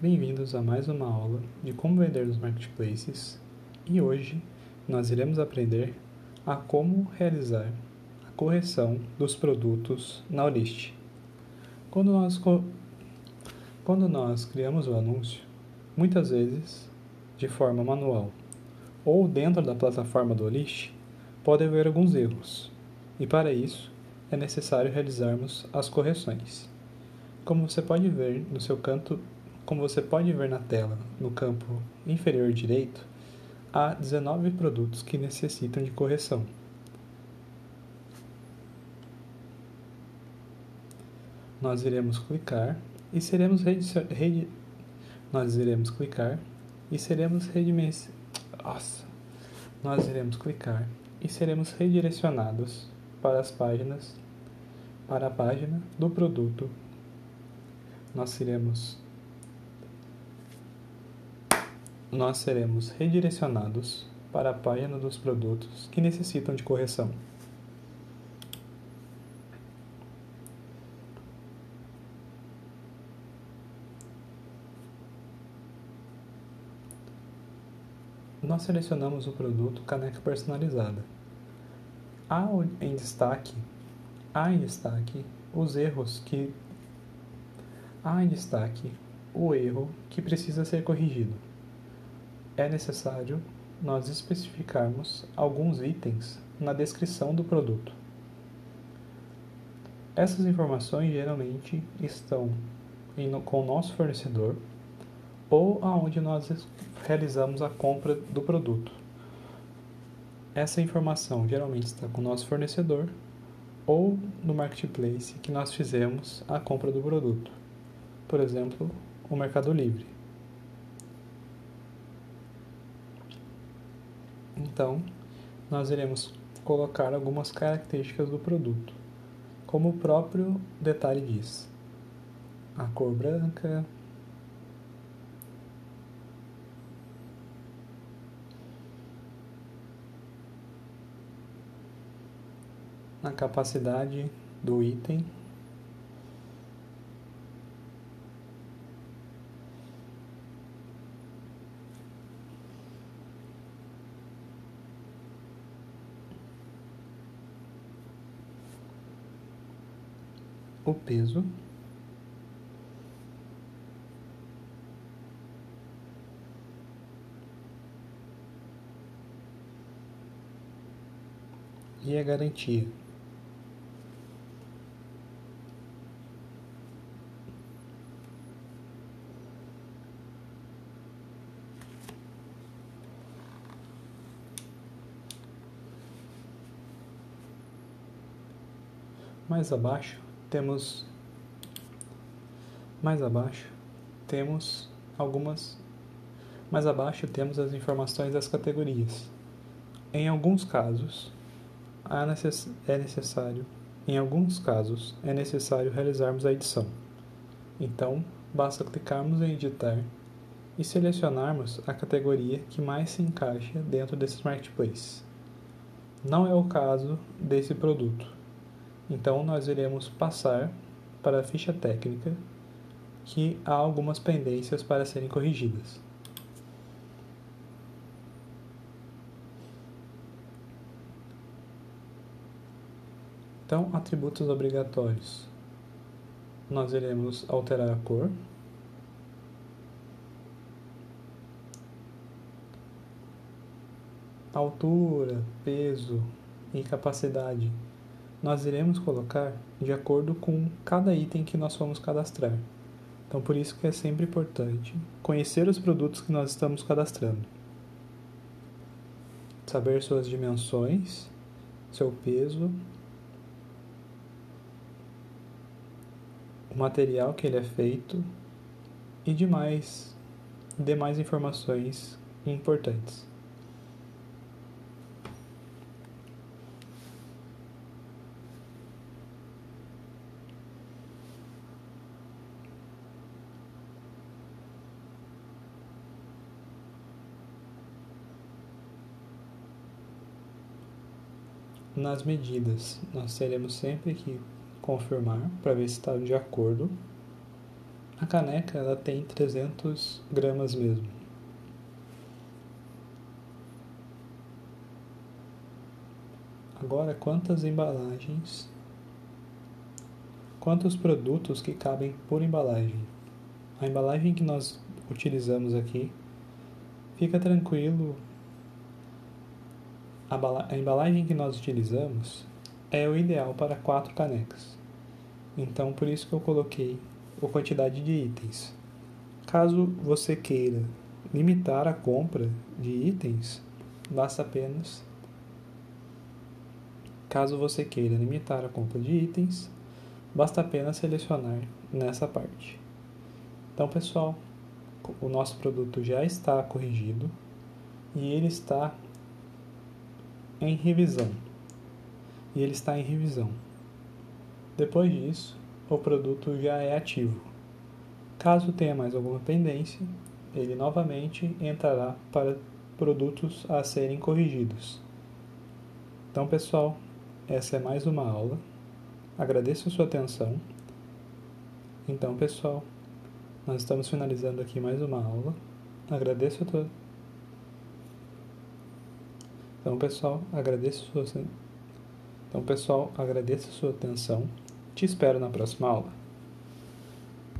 Bem-vindos a mais uma aula de como vender nos marketplaces e hoje nós iremos aprender a como realizar a correção dos produtos na Olist. Quando nós, quando nós criamos o anúncio, muitas vezes de forma manual ou dentro da plataforma do Olist, pode haver alguns erros e para isso é necessário realizarmos as correções. Como você pode ver no seu canto como você pode ver na tela, no campo inferior direito, há 19 produtos que necessitam de correção. Nós iremos clicar e seremos redi nós iremos clicar e seremos. Nossa. Nós iremos clicar e seremos redirecionados para as páginas para a página do produto. Nós iremos nós seremos redirecionados para a página dos produtos que necessitam de correção. Nós selecionamos o produto caneca personalizada. Há em destaque, há em destaque os erros que há em destaque o erro que precisa ser corrigido é necessário nós especificarmos alguns itens na descrição do produto. Essas informações geralmente estão com o nosso fornecedor ou aonde nós realizamos a compra do produto. Essa informação geralmente está com o nosso fornecedor ou no marketplace que nós fizemos a compra do produto. Por exemplo, o Mercado Livre. Então, nós iremos colocar algumas características do produto, como o próprio detalhe diz. A cor branca, a capacidade do item o peso e a garantia. Mais abaixo temos mais abaixo temos algumas mais abaixo temos as informações das categorias. Em alguns casos é necessário em alguns casos é necessário realizarmos a edição. Então, basta clicarmos em editar e selecionarmos a categoria que mais se encaixa dentro desse marketplace. Não é o caso desse produto. Então, nós iremos passar para a ficha técnica, que há algumas pendências para serem corrigidas. Então, atributos obrigatórios. Nós iremos alterar a cor. Altura, peso e capacidade nós iremos colocar de acordo com cada item que nós vamos cadastrar. Então, por isso que é sempre importante conhecer os produtos que nós estamos cadastrando. Saber suas dimensões, seu peso, o material que ele é feito e demais, demais informações importantes. Nas medidas, nós teremos sempre que confirmar para ver se está de acordo A caneca ela tem 300 gramas mesmo. Agora, quantas embalagens? Quantos produtos que cabem por embalagem? A embalagem que nós utilizamos aqui, fica tranquilo. A embalagem que nós utilizamos é o ideal para quatro canecas. Então, por isso que eu coloquei a quantidade de itens. Caso você queira limitar a compra de itens, basta apenas. Caso você queira limitar a compra de itens, basta apenas selecionar nessa parte. Então, pessoal, o nosso produto já está corrigido e ele está em revisão. E ele está em revisão. Depois disso, o produto já é ativo. Caso tenha mais alguma pendência, ele novamente entrará para produtos a serem corrigidos. Então, pessoal, essa é mais uma aula. Agradeço a sua atenção. Então, pessoal, nós estamos finalizando aqui mais uma aula. Agradeço a tua... Então, pessoal, agradeço sua... Então, pessoal, agradeço sua atenção. Te espero na próxima aula.